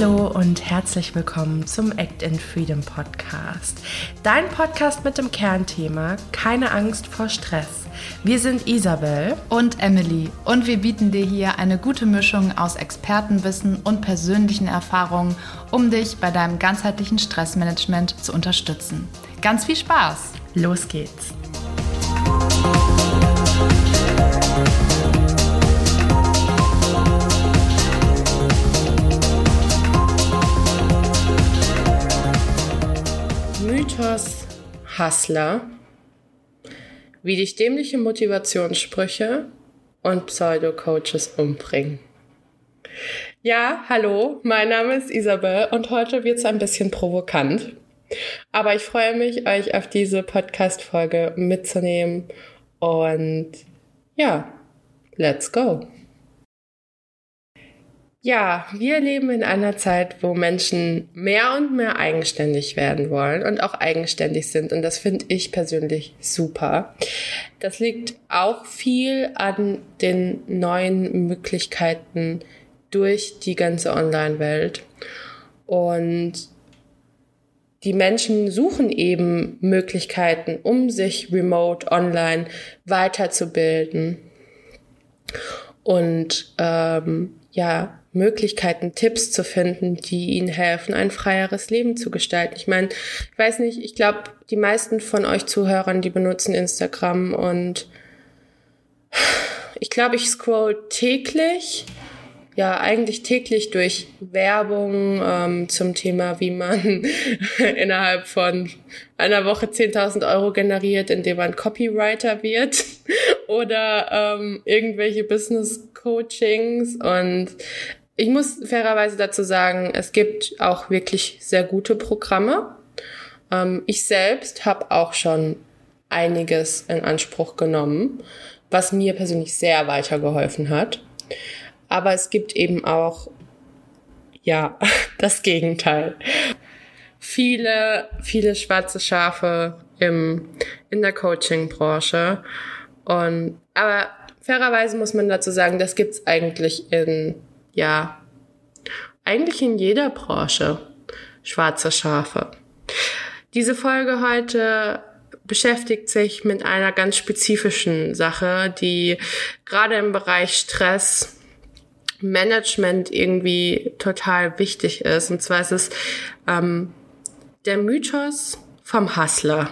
Hallo und herzlich willkommen zum Act in Freedom Podcast. Dein Podcast mit dem Kernthema Keine Angst vor Stress. Wir sind Isabel und Emily und wir bieten dir hier eine gute Mischung aus Expertenwissen und persönlichen Erfahrungen, um dich bei deinem ganzheitlichen Stressmanagement zu unterstützen. Ganz viel Spaß! Los geht's! Hustler, wie dich dämliche Motivationssprüche und Pseudo-Coaches umbringen. Ja, hallo, mein Name ist Isabel und heute wird es ein bisschen provokant. Aber ich freue mich, euch auf diese Podcast-Folge mitzunehmen und ja, let's go. Ja, wir leben in einer Zeit, wo Menschen mehr und mehr eigenständig werden wollen und auch eigenständig sind. Und das finde ich persönlich super. Das liegt auch viel an den neuen Möglichkeiten durch die ganze Online-Welt. Und die Menschen suchen eben Möglichkeiten, um sich remote, online weiterzubilden. Und ähm, ja, Möglichkeiten, Tipps zu finden, die ihnen helfen, ein freieres Leben zu gestalten. Ich meine, ich weiß nicht, ich glaube, die meisten von euch Zuhörern, die benutzen Instagram und ich glaube, ich scroll täglich, ja, eigentlich täglich durch Werbung ähm, zum Thema, wie man innerhalb von einer Woche 10.000 Euro generiert, indem man Copywriter wird oder ähm, irgendwelche Business Coachings und ich muss fairerweise dazu sagen, es gibt auch wirklich sehr gute Programme. Ähm, ich selbst habe auch schon einiges in Anspruch genommen, was mir persönlich sehr weitergeholfen hat. Aber es gibt eben auch, ja, das Gegenteil. Viele, viele schwarze Schafe im, in der Coaching-Branche. Und, aber fairerweise muss man dazu sagen, das gibt's eigentlich in ja, eigentlich in jeder Branche schwarze Schafe. Diese Folge heute beschäftigt sich mit einer ganz spezifischen Sache, die gerade im Bereich Stress Management irgendwie total wichtig ist. Und zwar ist es ähm, der Mythos vom Hustler.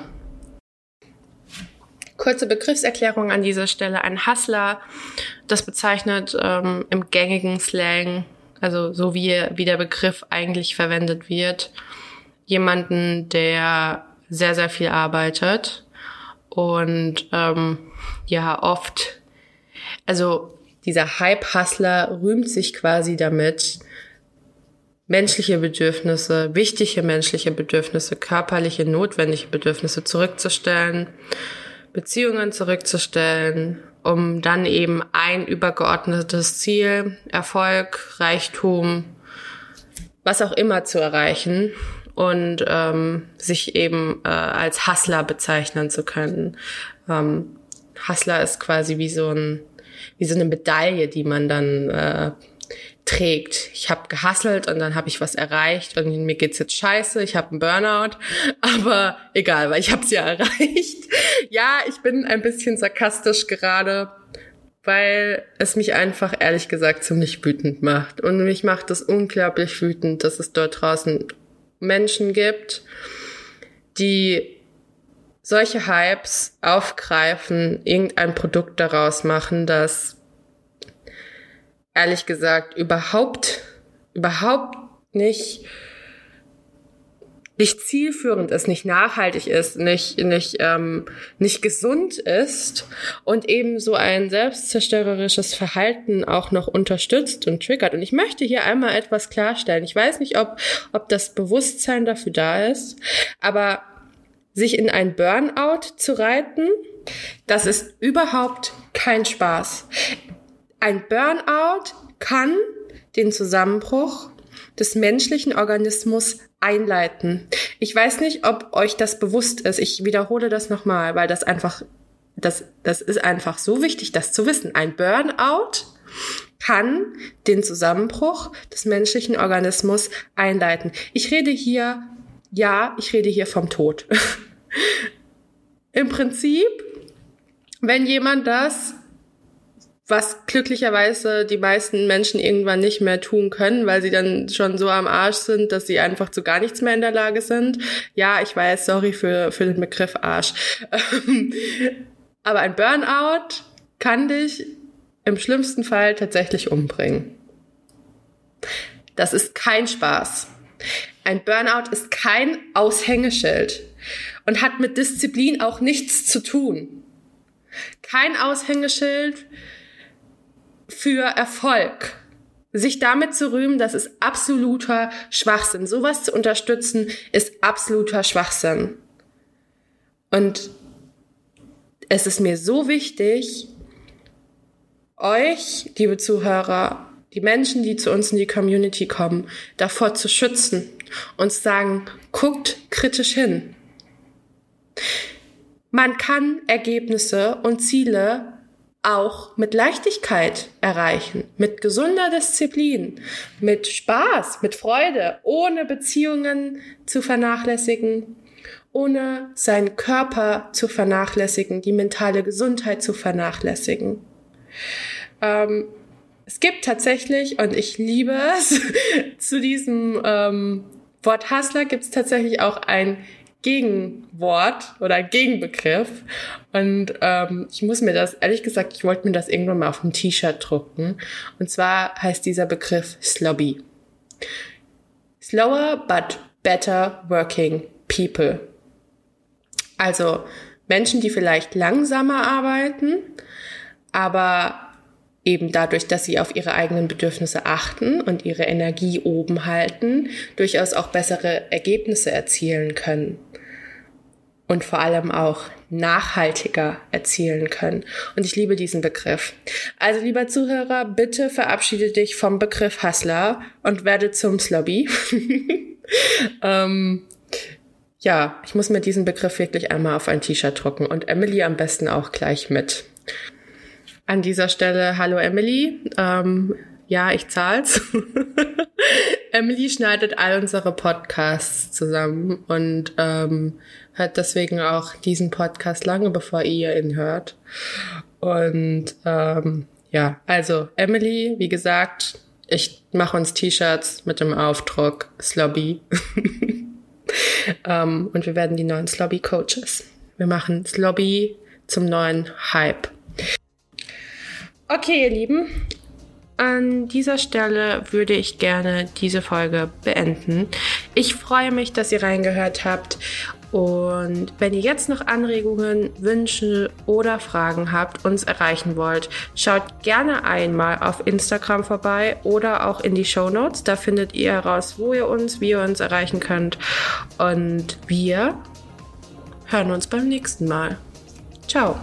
Kurze Begriffserklärung an dieser Stelle. Ein Hustler, das bezeichnet ähm, im gängigen Slang, also so wie, wie der Begriff eigentlich verwendet wird, jemanden, der sehr, sehr viel arbeitet und ähm, ja, oft, also dieser Hype-Hustler rühmt sich quasi damit, menschliche Bedürfnisse, wichtige menschliche Bedürfnisse, körperliche, notwendige Bedürfnisse zurückzustellen Beziehungen zurückzustellen, um dann eben ein übergeordnetes Ziel, Erfolg, Reichtum, was auch immer zu erreichen und ähm, sich eben äh, als Hustler bezeichnen zu können. Ähm, Hustler ist quasi wie so ein wie so eine Medaille, die man dann äh, trägt. Ich habe gehasselt und dann habe ich was erreicht und mir geht's jetzt scheiße, ich habe einen Burnout, aber egal, weil ich habe es ja erreicht. ja, ich bin ein bisschen sarkastisch gerade, weil es mich einfach ehrlich gesagt ziemlich wütend macht und mich macht es unglaublich wütend, dass es dort draußen Menschen gibt, die solche Hypes aufgreifen, irgendein Produkt daraus machen, das ehrlich gesagt überhaupt, überhaupt nicht nicht zielführend ist, nicht nachhaltig ist, nicht nicht ähm, nicht gesund ist und eben so ein selbstzerstörerisches Verhalten auch noch unterstützt und triggert. Und ich möchte hier einmal etwas klarstellen. Ich weiß nicht, ob ob das Bewusstsein dafür da ist, aber sich in ein Burnout zu reiten, das ist überhaupt kein Spaß. Ein Burnout kann den Zusammenbruch des menschlichen Organismus einleiten. Ich weiß nicht, ob euch das bewusst ist. Ich wiederhole das nochmal, weil das einfach, das, das ist einfach so wichtig, das zu wissen. Ein Burnout kann den Zusammenbruch des menschlichen Organismus einleiten. Ich rede hier, ja, ich rede hier vom Tod. Im Prinzip, wenn jemand das was glücklicherweise die meisten Menschen irgendwann nicht mehr tun können, weil sie dann schon so am Arsch sind, dass sie einfach zu gar nichts mehr in der Lage sind. Ja, ich weiß, sorry für, für den Begriff Arsch. Aber ein Burnout kann dich im schlimmsten Fall tatsächlich umbringen. Das ist kein Spaß. Ein Burnout ist kein Aushängeschild und hat mit Disziplin auch nichts zu tun. Kein Aushängeschild für Erfolg. Sich damit zu rühmen, das ist absoluter Schwachsinn. Sowas zu unterstützen ist absoluter Schwachsinn. Und es ist mir so wichtig, euch, liebe Zuhörer, die Menschen, die zu uns in die Community kommen, davor zu schützen und zu sagen, guckt kritisch hin. Man kann Ergebnisse und Ziele auch mit Leichtigkeit erreichen, mit gesunder Disziplin, mit Spaß, mit Freude, ohne Beziehungen zu vernachlässigen, ohne seinen Körper zu vernachlässigen, die mentale Gesundheit zu vernachlässigen. Ähm, es gibt tatsächlich, und ich liebe es, zu diesem ähm, Wort Hustler gibt es tatsächlich auch ein Gegenwort oder Gegenbegriff. Und ähm, ich muss mir das, ehrlich gesagt, ich wollte mir das irgendwann mal auf ein T-Shirt drucken. Und zwar heißt dieser Begriff Slobby. Slower but better working people. Also Menschen, die vielleicht langsamer arbeiten, aber eben dadurch, dass sie auf ihre eigenen Bedürfnisse achten und ihre Energie oben halten, durchaus auch bessere Ergebnisse erzielen können und vor allem auch nachhaltiger erzielen können. Und ich liebe diesen Begriff. Also lieber Zuhörer, bitte verabschiede dich vom Begriff Hustler und werde zum Slobby. ähm, ja, ich muss mir diesen Begriff wirklich einmal auf ein T-Shirt drucken und Emily am besten auch gleich mit. An dieser Stelle, hallo Emily. Ähm, ja, ich zahl's. Emily schneidet all unsere Podcasts zusammen und ähm, hört deswegen auch diesen Podcast lange bevor ihr ihn hört. Und ähm, ja, also Emily, wie gesagt, ich mache uns T-Shirts mit dem Aufdruck Slobby. ähm, und wir werden die neuen Slobby Coaches. Wir machen Slobby zum neuen Hype. Okay, ihr Lieben, an dieser Stelle würde ich gerne diese Folge beenden. Ich freue mich, dass ihr reingehört habt. Und wenn ihr jetzt noch Anregungen, Wünsche oder Fragen habt, uns erreichen wollt, schaut gerne einmal auf Instagram vorbei oder auch in die Show Notes. Da findet ihr heraus, wo ihr uns, wie ihr uns erreichen könnt. Und wir hören uns beim nächsten Mal. Ciao.